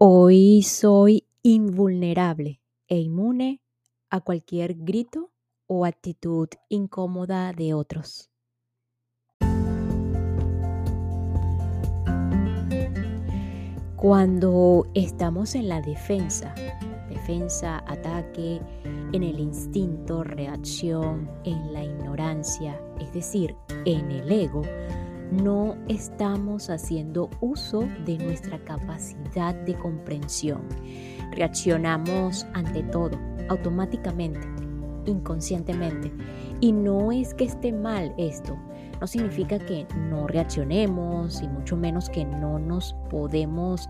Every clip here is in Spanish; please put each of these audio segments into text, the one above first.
Hoy soy invulnerable e inmune a cualquier grito o actitud incómoda de otros. Cuando estamos en la defensa, defensa, ataque, en el instinto, reacción, en la ignorancia, es decir, en el ego, no estamos haciendo uso de nuestra capacidad de comprensión. Reaccionamos ante todo, automáticamente, inconscientemente. Y no es que esté mal esto, no significa que no reaccionemos y mucho menos que no nos podemos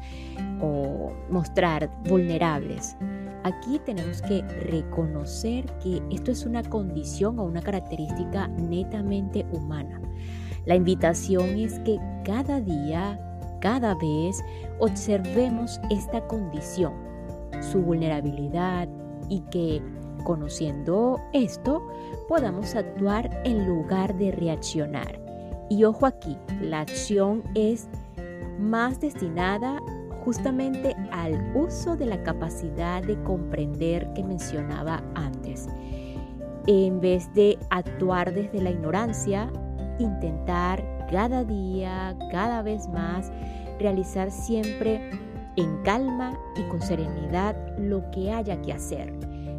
mostrar vulnerables. Aquí tenemos que reconocer que esto es una condición o una característica netamente humana. La invitación es que cada día, cada vez, observemos esta condición, su vulnerabilidad y que conociendo esto podamos actuar en lugar de reaccionar. Y ojo aquí, la acción es más destinada justamente al uso de la capacidad de comprender que mencionaba antes. En vez de actuar desde la ignorancia, intentar cada día, cada vez más, realizar siempre en calma y con serenidad lo que haya que hacer.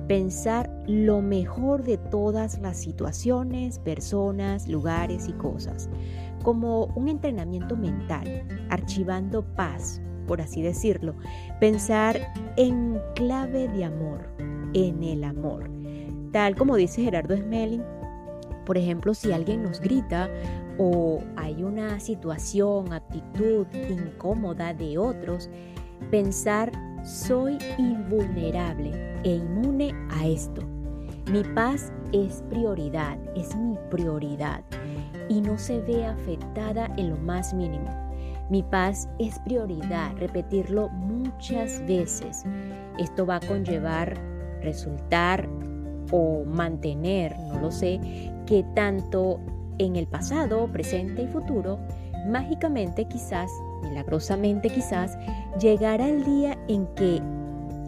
Pensar lo mejor de todas las situaciones, personas, lugares y cosas, como un entrenamiento mental, archivando paz, por así decirlo. Pensar en clave de amor, en el amor. Tal como dice Gerardo Smelling, por ejemplo, si alguien nos grita o hay una situación, actitud incómoda de otros, pensar soy invulnerable e inmune a esto. Mi paz es prioridad, es mi prioridad y no se ve afectada en lo más mínimo. Mi paz es prioridad, repetirlo muchas veces. Esto va a conllevar resultar o mantener, no lo sé, que tanto en el pasado, presente y futuro, mágicamente quizás, milagrosamente quizás, llegará el día en que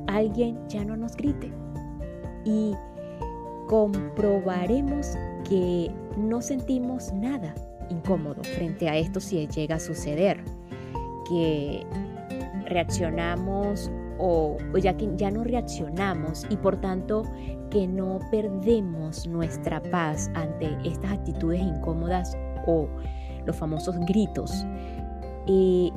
alguien ya no nos grite. Y comprobaremos que no sentimos nada incómodo frente a esto si llega a suceder, que reaccionamos o, ya que ya no reaccionamos y por tanto que no perdemos nuestra paz ante estas actitudes incómodas o los famosos gritos. Y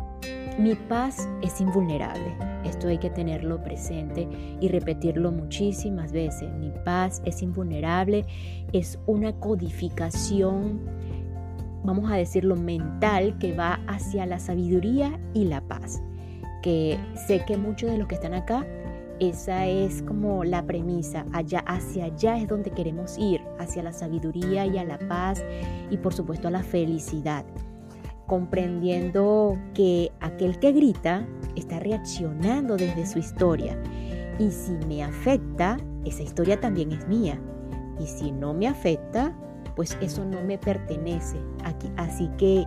mi paz es invulnerable. Esto hay que tenerlo presente y repetirlo muchísimas veces. Mi paz es invulnerable. Es una codificación, vamos a decirlo, mental que va hacia la sabiduría y la paz que sé que muchos de los que están acá, esa es como la premisa, allá hacia allá es donde queremos ir, hacia la sabiduría y a la paz y por supuesto a la felicidad, comprendiendo que aquel que grita está reaccionando desde su historia. Y si me afecta, esa historia también es mía. Y si no me afecta, pues eso no me pertenece aquí, así que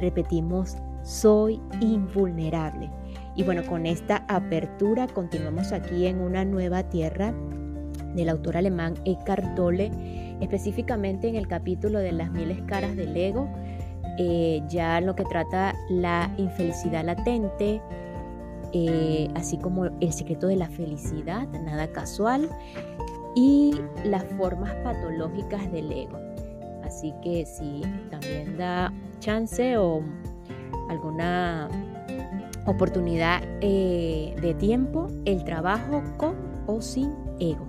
repetimos, soy invulnerable. Y bueno, con esta apertura continuamos aquí en una nueva tierra del autor alemán Eckhart Tolle, específicamente en el capítulo de las miles caras del ego, eh, ya lo que trata la infelicidad latente, eh, así como el secreto de la felicidad, nada casual, y las formas patológicas del ego. Así que si también da chance o alguna oportunidad eh, de tiempo, el trabajo con o sin ego.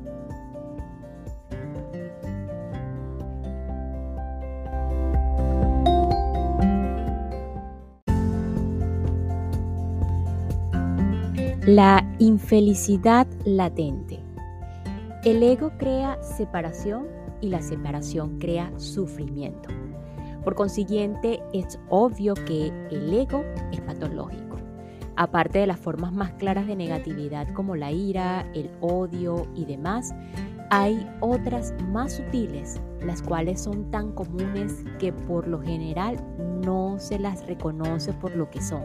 La infelicidad latente. El ego crea separación y la separación crea sufrimiento. Por consiguiente, es obvio que el ego es patológico. Aparte de las formas más claras de negatividad como la ira, el odio y demás, hay otras más sutiles, las cuales son tan comunes que por lo general no se las reconoce por lo que son.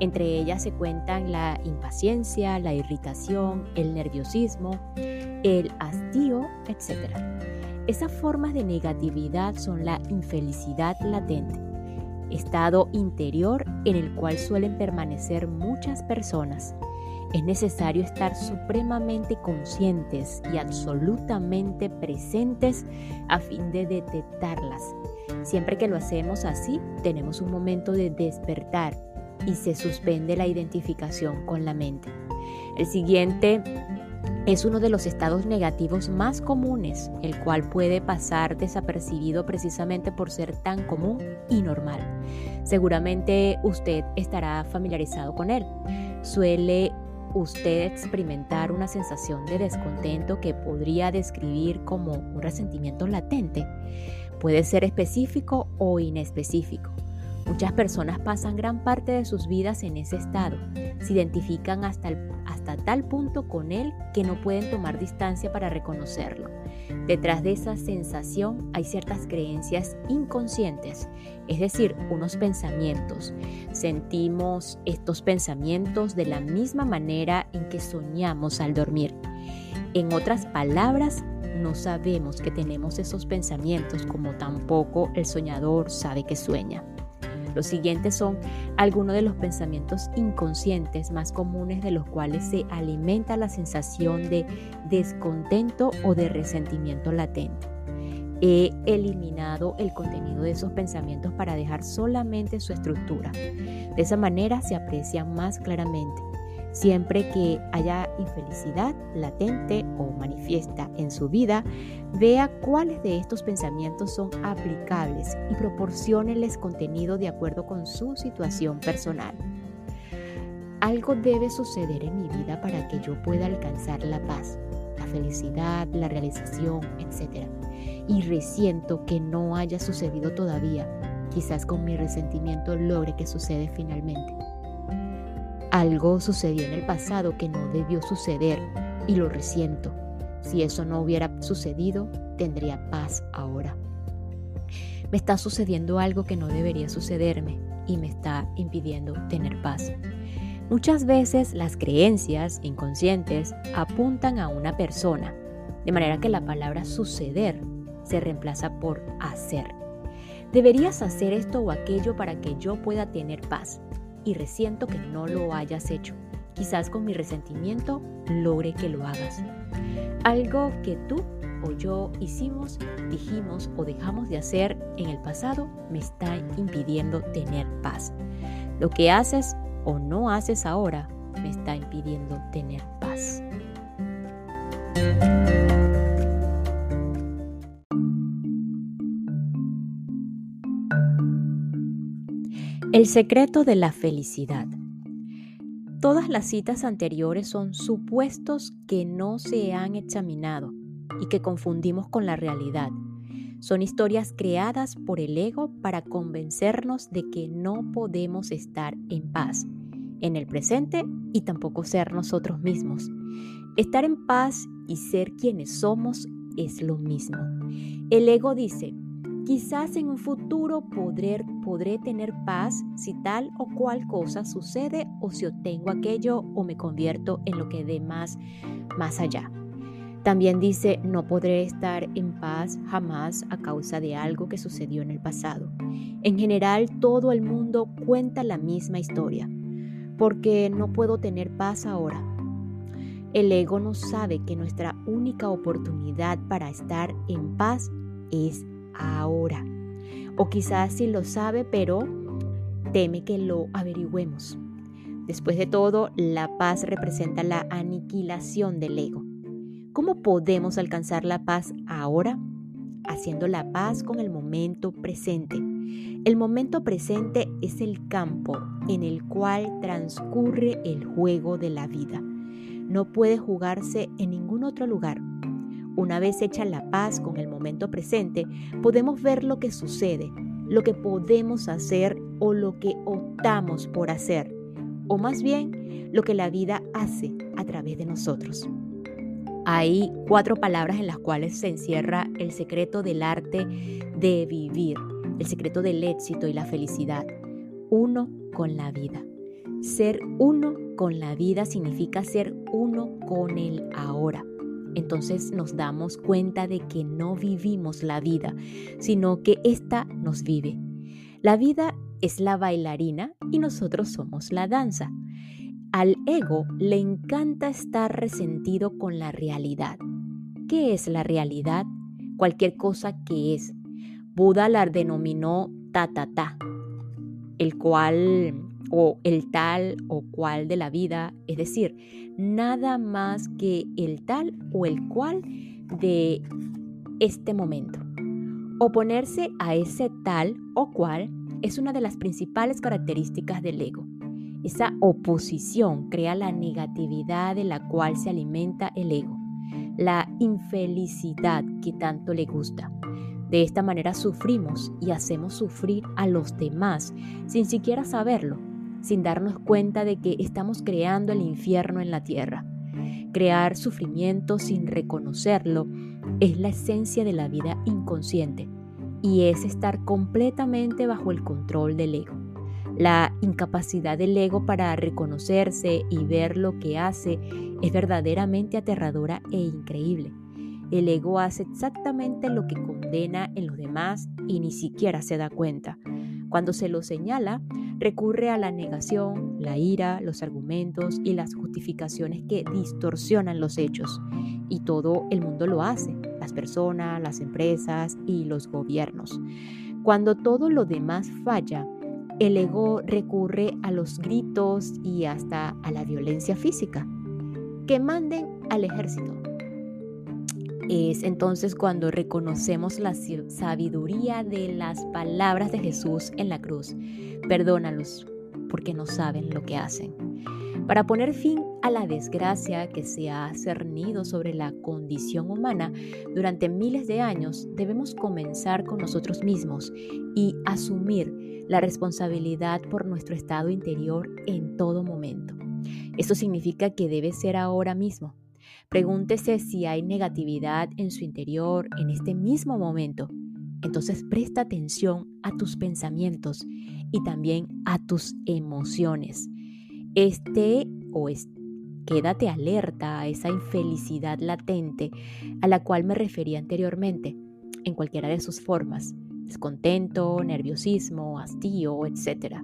Entre ellas se cuentan la impaciencia, la irritación, el nerviosismo, el hastío, etc. Esas formas de negatividad son la infelicidad latente, estado interior en el cual suelen permanecer muchas personas. Es necesario estar supremamente conscientes y absolutamente presentes a fin de detectarlas. Siempre que lo hacemos así, tenemos un momento de despertar y se suspende la identificación con la mente. El siguiente es uno de los estados negativos más comunes, el cual puede pasar desapercibido precisamente por ser tan común y normal. Seguramente usted estará familiarizado con él. Suele usted experimentar una sensación de descontento que podría describir como un resentimiento latente. Puede ser específico o inespecífico. Muchas personas pasan gran parte de sus vidas en ese estado. Se identifican hasta, hasta tal punto con él que no pueden tomar distancia para reconocerlo. Detrás de esa sensación hay ciertas creencias inconscientes, es decir, unos pensamientos. Sentimos estos pensamientos de la misma manera en que soñamos al dormir. En otras palabras, no sabemos que tenemos esos pensamientos como tampoco el soñador sabe que sueña. Los siguientes son algunos de los pensamientos inconscientes más comunes de los cuales se alimenta la sensación de descontento o de resentimiento latente. He eliminado el contenido de esos pensamientos para dejar solamente su estructura. De esa manera se aprecian más claramente. Siempre que haya infelicidad latente o manifiesta en su vida, vea cuáles de estos pensamientos son aplicables y proporcionenles contenido de acuerdo con su situación personal. Algo debe suceder en mi vida para que yo pueda alcanzar la paz, la felicidad, la realización, etc. Y resiento que no haya sucedido todavía. Quizás con mi resentimiento logre que sucede finalmente. Algo sucedió en el pasado que no debió suceder y lo resiento. Si eso no hubiera sucedido, tendría paz ahora. Me está sucediendo algo que no debería sucederme y me está impidiendo tener paz. Muchas veces las creencias inconscientes apuntan a una persona, de manera que la palabra suceder se reemplaza por hacer. Deberías hacer esto o aquello para que yo pueda tener paz y resiento que no lo hayas hecho. Quizás con mi resentimiento logre que lo hagas. Algo que tú o yo hicimos, dijimos o dejamos de hacer en el pasado me está impidiendo tener paz. Lo que haces o no haces ahora me está impidiendo tener paz. El secreto de la felicidad. Todas las citas anteriores son supuestos que no se han examinado y que confundimos con la realidad. Son historias creadas por el ego para convencernos de que no podemos estar en paz en el presente y tampoco ser nosotros mismos. Estar en paz y ser quienes somos es lo mismo. El ego dice, Quizás en un futuro podré, podré tener paz si tal o cual cosa sucede o si obtengo aquello o me convierto en lo que dé más, más allá. También dice, no podré estar en paz jamás a causa de algo que sucedió en el pasado. En general, todo el mundo cuenta la misma historia, porque no puedo tener paz ahora. El ego no sabe que nuestra única oportunidad para estar en paz es ahora. O quizás sí lo sabe, pero teme que lo averigüemos. Después de todo, la paz representa la aniquilación del ego. ¿Cómo podemos alcanzar la paz ahora? Haciendo la paz con el momento presente. El momento presente es el campo en el cual transcurre el juego de la vida. No puede jugarse en ningún otro lugar una vez hecha la paz con el momento presente, podemos ver lo que sucede, lo que podemos hacer o lo que optamos por hacer, o más bien lo que la vida hace a través de nosotros. Hay cuatro palabras en las cuales se encierra el secreto del arte de vivir, el secreto del éxito y la felicidad. Uno con la vida. Ser uno con la vida significa ser uno con el ahora. Entonces nos damos cuenta de que no vivimos la vida, sino que ésta nos vive. La vida es la bailarina y nosotros somos la danza. Al ego le encanta estar resentido con la realidad. ¿Qué es la realidad? Cualquier cosa que es. Buda la denominó ta ta ta, el cual o el tal o cual de la vida, es decir, nada más que el tal o el cual de este momento. Oponerse a ese tal o cual es una de las principales características del ego. Esa oposición crea la negatividad de la cual se alimenta el ego, la infelicidad que tanto le gusta. De esta manera sufrimos y hacemos sufrir a los demás sin siquiera saberlo, sin darnos cuenta de que estamos creando el infierno en la tierra. Crear sufrimiento sin reconocerlo es la esencia de la vida inconsciente y es estar completamente bajo el control del ego. La incapacidad del ego para reconocerse y ver lo que hace es verdaderamente aterradora e increíble. El ego hace exactamente lo que condena en los demás y ni siquiera se da cuenta. Cuando se lo señala, recurre a la negación, la ira, los argumentos y las justificaciones que distorsionan los hechos. Y todo el mundo lo hace, las personas, las empresas y los gobiernos. Cuando todo lo demás falla, el ego recurre a los gritos y hasta a la violencia física. Que manden al ejército. Es entonces cuando reconocemos la sabiduría de las palabras de Jesús en la cruz. Perdónalos porque no saben lo que hacen. Para poner fin a la desgracia que se ha cernido sobre la condición humana durante miles de años, debemos comenzar con nosotros mismos y asumir la responsabilidad por nuestro estado interior en todo momento. Esto significa que debe ser ahora mismo. Pregúntese si hay negatividad en su interior en este mismo momento. Entonces presta atención a tus pensamientos y también a tus emociones. Este o quédate alerta a esa infelicidad latente a la cual me refería anteriormente, en cualquiera de sus formas, descontento, nerviosismo, hastío, etc.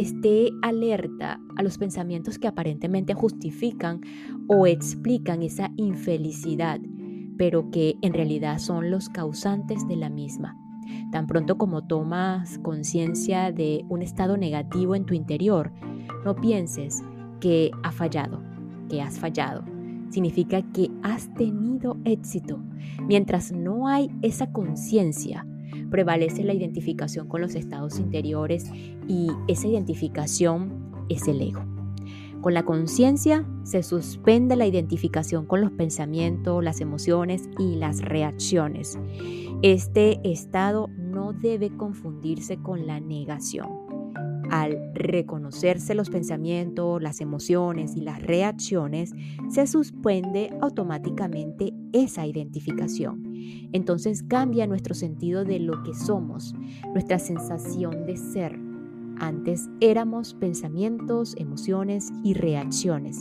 Esté alerta a los pensamientos que aparentemente justifican o explican esa infelicidad, pero que en realidad son los causantes de la misma. Tan pronto como tomas conciencia de un estado negativo en tu interior, no pienses que ha fallado, que has fallado. Significa que has tenido éxito. Mientras no hay esa conciencia, prevalece la identificación con los estados interiores y esa identificación es el ego. Con la conciencia se suspende la identificación con los pensamientos, las emociones y las reacciones. Este estado no debe confundirse con la negación. Al reconocerse los pensamientos, las emociones y las reacciones, se suspende automáticamente esa identificación. Entonces cambia nuestro sentido de lo que somos, nuestra sensación de ser. Antes éramos pensamientos, emociones y reacciones.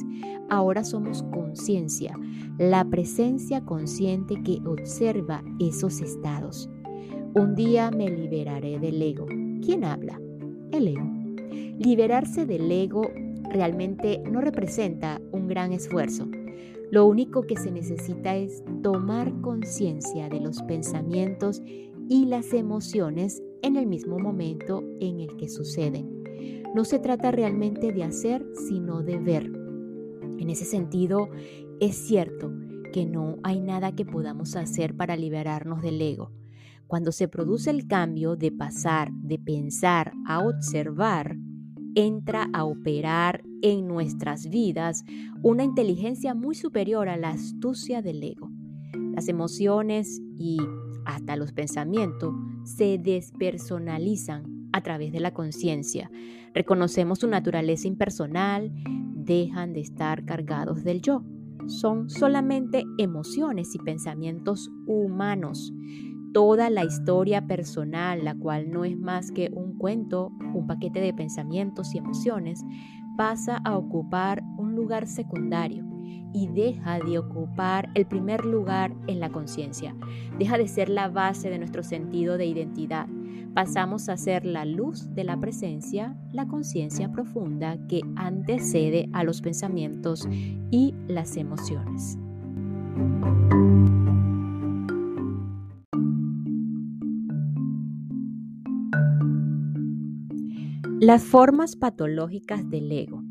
Ahora somos conciencia, la presencia consciente que observa esos estados. Un día me liberaré del ego. ¿Quién habla? El ego. Liberarse del ego realmente no representa un gran esfuerzo. Lo único que se necesita es tomar conciencia de los pensamientos y las emociones en el mismo momento en el que suceden. No se trata realmente de hacer, sino de ver. En ese sentido, es cierto que no hay nada que podamos hacer para liberarnos del ego. Cuando se produce el cambio de pasar de pensar a observar, entra a operar en nuestras vidas una inteligencia muy superior a la astucia del ego. Las emociones y hasta los pensamientos se despersonalizan a través de la conciencia. Reconocemos su naturaleza impersonal, dejan de estar cargados del yo. Son solamente emociones y pensamientos humanos. Toda la historia personal, la cual no es más que cuento, un paquete de pensamientos y emociones, pasa a ocupar un lugar secundario y deja de ocupar el primer lugar en la conciencia. Deja de ser la base de nuestro sentido de identidad. Pasamos a ser la luz de la presencia, la conciencia profunda que antecede a los pensamientos y las emociones. Las formas patológicas del ego.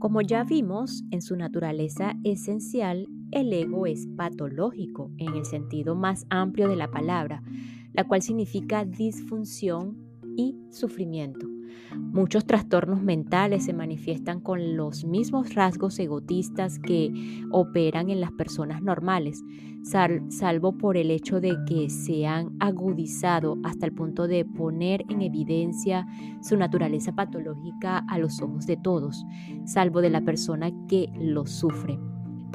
Como ya vimos, en su naturaleza esencial, el ego es patológico en el sentido más amplio de la palabra, la cual significa disfunción y sufrimiento. Muchos trastornos mentales se manifiestan con los mismos rasgos egotistas que operan en las personas normales, salvo por el hecho de que se han agudizado hasta el punto de poner en evidencia su naturaleza patológica a los ojos de todos, salvo de la persona que lo sufre.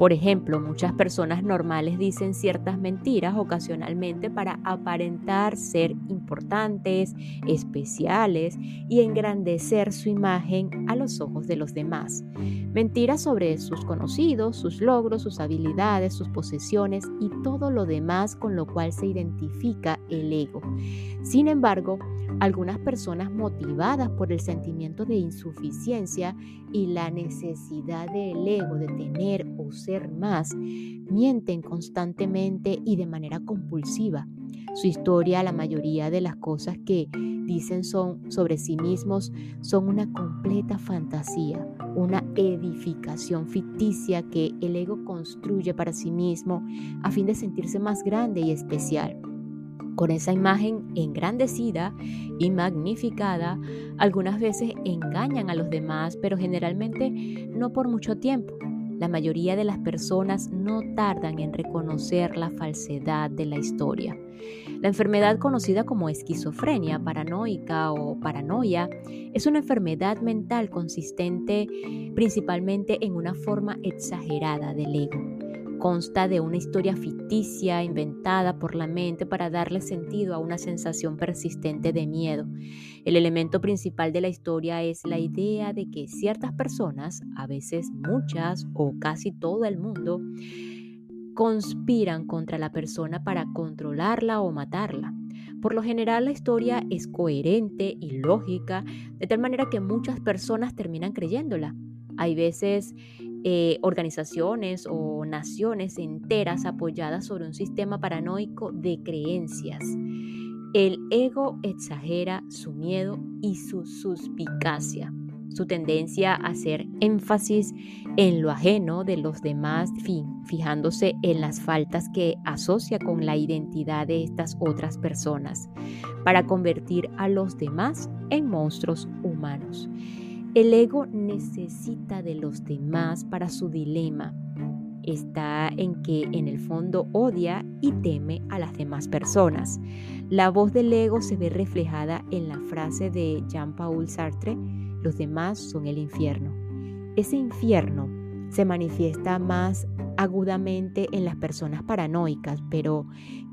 Por ejemplo, muchas personas normales dicen ciertas mentiras ocasionalmente para aparentar ser importantes, especiales y engrandecer su imagen a los ojos de los demás. Mentiras sobre sus conocidos, sus logros, sus habilidades, sus posesiones y todo lo demás con lo cual se identifica el ego. Sin embargo, algunas personas motivadas por el sentimiento de insuficiencia y la necesidad del ego de tener o ser más, mienten constantemente y de manera compulsiva. Su historia, la mayoría de las cosas que dicen son sobre sí mismos son una completa fantasía, una edificación ficticia que el ego construye para sí mismo a fin de sentirse más grande y especial. Con esa imagen engrandecida y magnificada, algunas veces engañan a los demás, pero generalmente no por mucho tiempo. La mayoría de las personas no tardan en reconocer la falsedad de la historia. La enfermedad conocida como esquizofrenia paranoica o paranoia es una enfermedad mental consistente principalmente en una forma exagerada del ego Consta de una historia ficticia inventada por la mente para darle sentido a una sensación persistente de miedo. El elemento principal de la historia es la idea de que ciertas personas, a veces muchas o casi todo el mundo, conspiran contra la persona para controlarla o matarla. Por lo general la historia es coherente y lógica, de tal manera que muchas personas terminan creyéndola. Hay veces eh, organizaciones o naciones enteras apoyadas sobre un sistema paranoico de creencias. El ego exagera su miedo y su suspicacia, su tendencia a hacer énfasis en lo ajeno de los demás, fijándose en las faltas que asocia con la identidad de estas otras personas, para convertir a los demás en monstruos humanos. El ego necesita de los demás para su dilema. Está en que en el fondo odia y teme a las demás personas. La voz del ego se ve reflejada en la frase de Jean-Paul Sartre, los demás son el infierno. Ese infierno se manifiesta más agudamente en las personas paranoicas, pero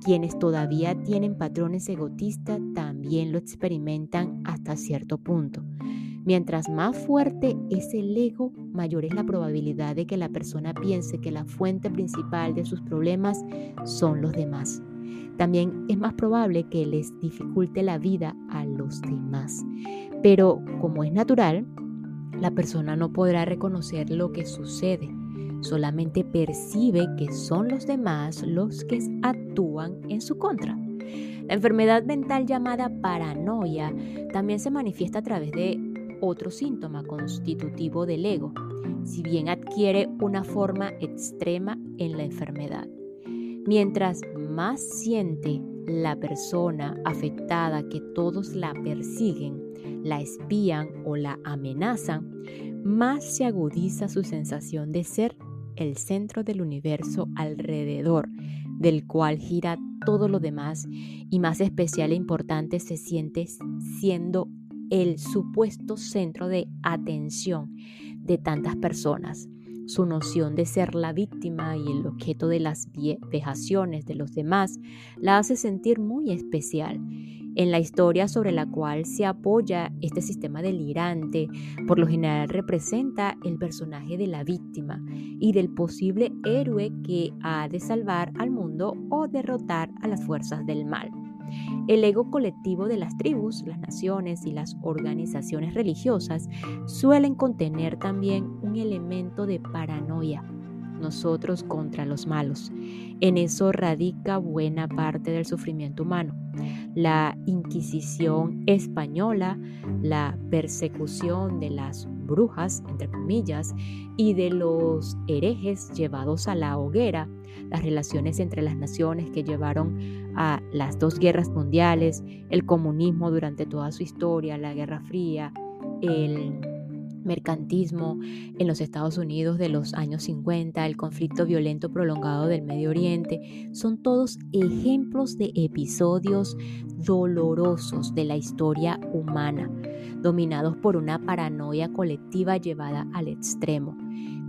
quienes todavía tienen patrones egotistas también lo experimentan hasta cierto punto. Mientras más fuerte es el ego, mayor es la probabilidad de que la persona piense que la fuente principal de sus problemas son los demás. También es más probable que les dificulte la vida a los demás. Pero como es natural, la persona no podrá reconocer lo que sucede. Solamente percibe que son los demás los que actúan en su contra. La enfermedad mental llamada paranoia también se manifiesta a través de otro síntoma constitutivo del ego, si bien adquiere una forma extrema en la enfermedad. Mientras más siente la persona afectada que todos la persiguen, la espían o la amenazan, más se agudiza su sensación de ser el centro del universo alrededor del cual gira todo lo demás y más especial e importante se siente siendo el supuesto centro de atención de tantas personas. Su noción de ser la víctima y el objeto de las vejaciones de los demás la hace sentir muy especial. En la historia sobre la cual se apoya este sistema delirante, por lo general representa el personaje de la víctima y del posible héroe que ha de salvar al mundo o derrotar a las fuerzas del mal. El ego colectivo de las tribus, las naciones y las organizaciones religiosas suelen contener también un elemento de paranoia, nosotros contra los malos. En eso radica buena parte del sufrimiento humano. La Inquisición española, la persecución de las brujas, entre comillas, y de los herejes llevados a la hoguera, las relaciones entre las naciones que llevaron a las dos guerras mundiales, el comunismo durante toda su historia, la Guerra Fría, el mercantismo en los Estados Unidos de los años 50, el conflicto violento prolongado del Medio Oriente, son todos ejemplos de episodios dolorosos de la historia humana, dominados por una paranoia colectiva llevada al extremo.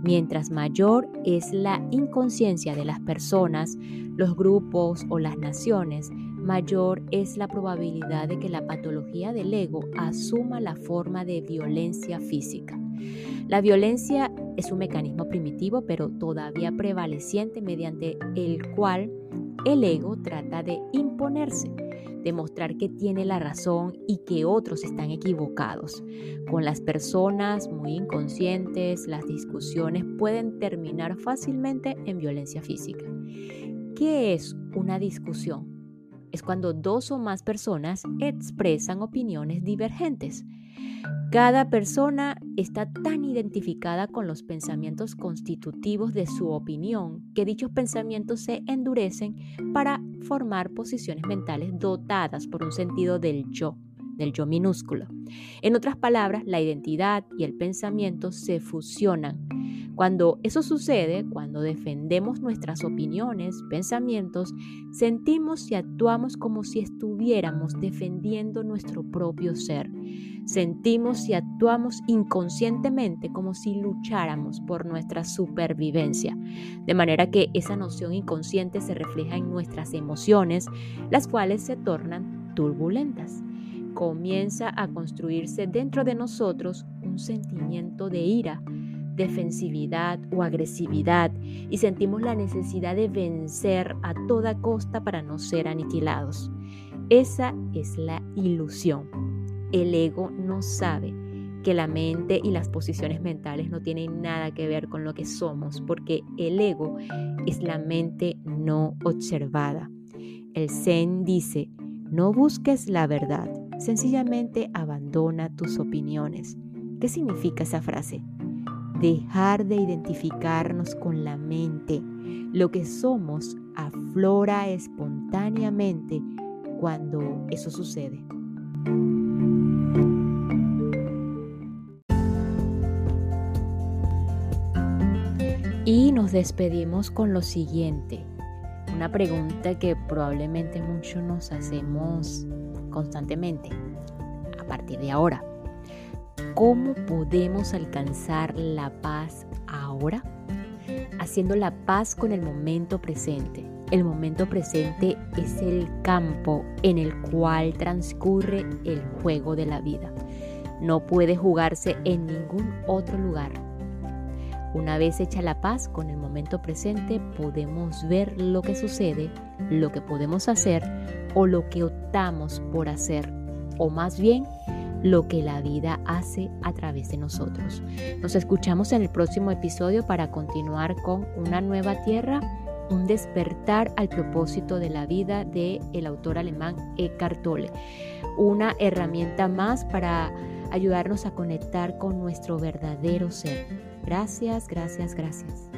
Mientras mayor es la inconsciencia de las personas, los grupos o las naciones, mayor es la probabilidad de que la patología del ego asuma la forma de violencia física. La violencia es un mecanismo primitivo pero todavía prevaleciente mediante el cual el ego trata de imponerse, demostrar que tiene la razón y que otros están equivocados. Con las personas muy inconscientes, las discusiones pueden terminar fácilmente en violencia física. ¿Qué es una discusión? Es cuando dos o más personas expresan opiniones divergentes. Cada persona está tan identificada con los pensamientos constitutivos de su opinión que dichos pensamientos se endurecen para formar posiciones mentales dotadas por un sentido del yo, del yo minúsculo. En otras palabras, la identidad y el pensamiento se fusionan cuando eso sucede, cuando defendemos nuestras opiniones, pensamientos, sentimos y actuamos como si estuviéramos defendiendo nuestro propio ser. Sentimos y actuamos inconscientemente como si lucháramos por nuestra supervivencia. De manera que esa noción inconsciente se refleja en nuestras emociones, las cuales se tornan turbulentas comienza a construirse dentro de nosotros un sentimiento de ira, defensividad o agresividad y sentimos la necesidad de vencer a toda costa para no ser aniquilados. Esa es la ilusión. El ego no sabe que la mente y las posiciones mentales no tienen nada que ver con lo que somos, porque el ego es la mente no observada. El Zen dice, no busques la verdad, sencillamente abandona tus opiniones. ¿Qué significa esa frase? Dejar de identificarnos con la mente. Lo que somos aflora espontáneamente cuando eso sucede. Y nos despedimos con lo siguiente, una pregunta que probablemente muchos nos hacemos constantemente a partir de ahora. ¿Cómo podemos alcanzar la paz ahora? Haciendo la paz con el momento presente. El momento presente es el campo en el cual transcurre el juego de la vida. No puede jugarse en ningún otro lugar. Una vez hecha la paz con el momento presente, podemos ver lo que sucede, lo que podemos hacer o lo que optamos por hacer, o más bien lo que la vida hace a través de nosotros. Nos escuchamos en el próximo episodio para continuar con una nueva tierra, un despertar al propósito de la vida de el autor alemán Eckhart Tolle. Una herramienta más para ayudarnos a conectar con nuestro verdadero ser. Gracias, gracias, gracias.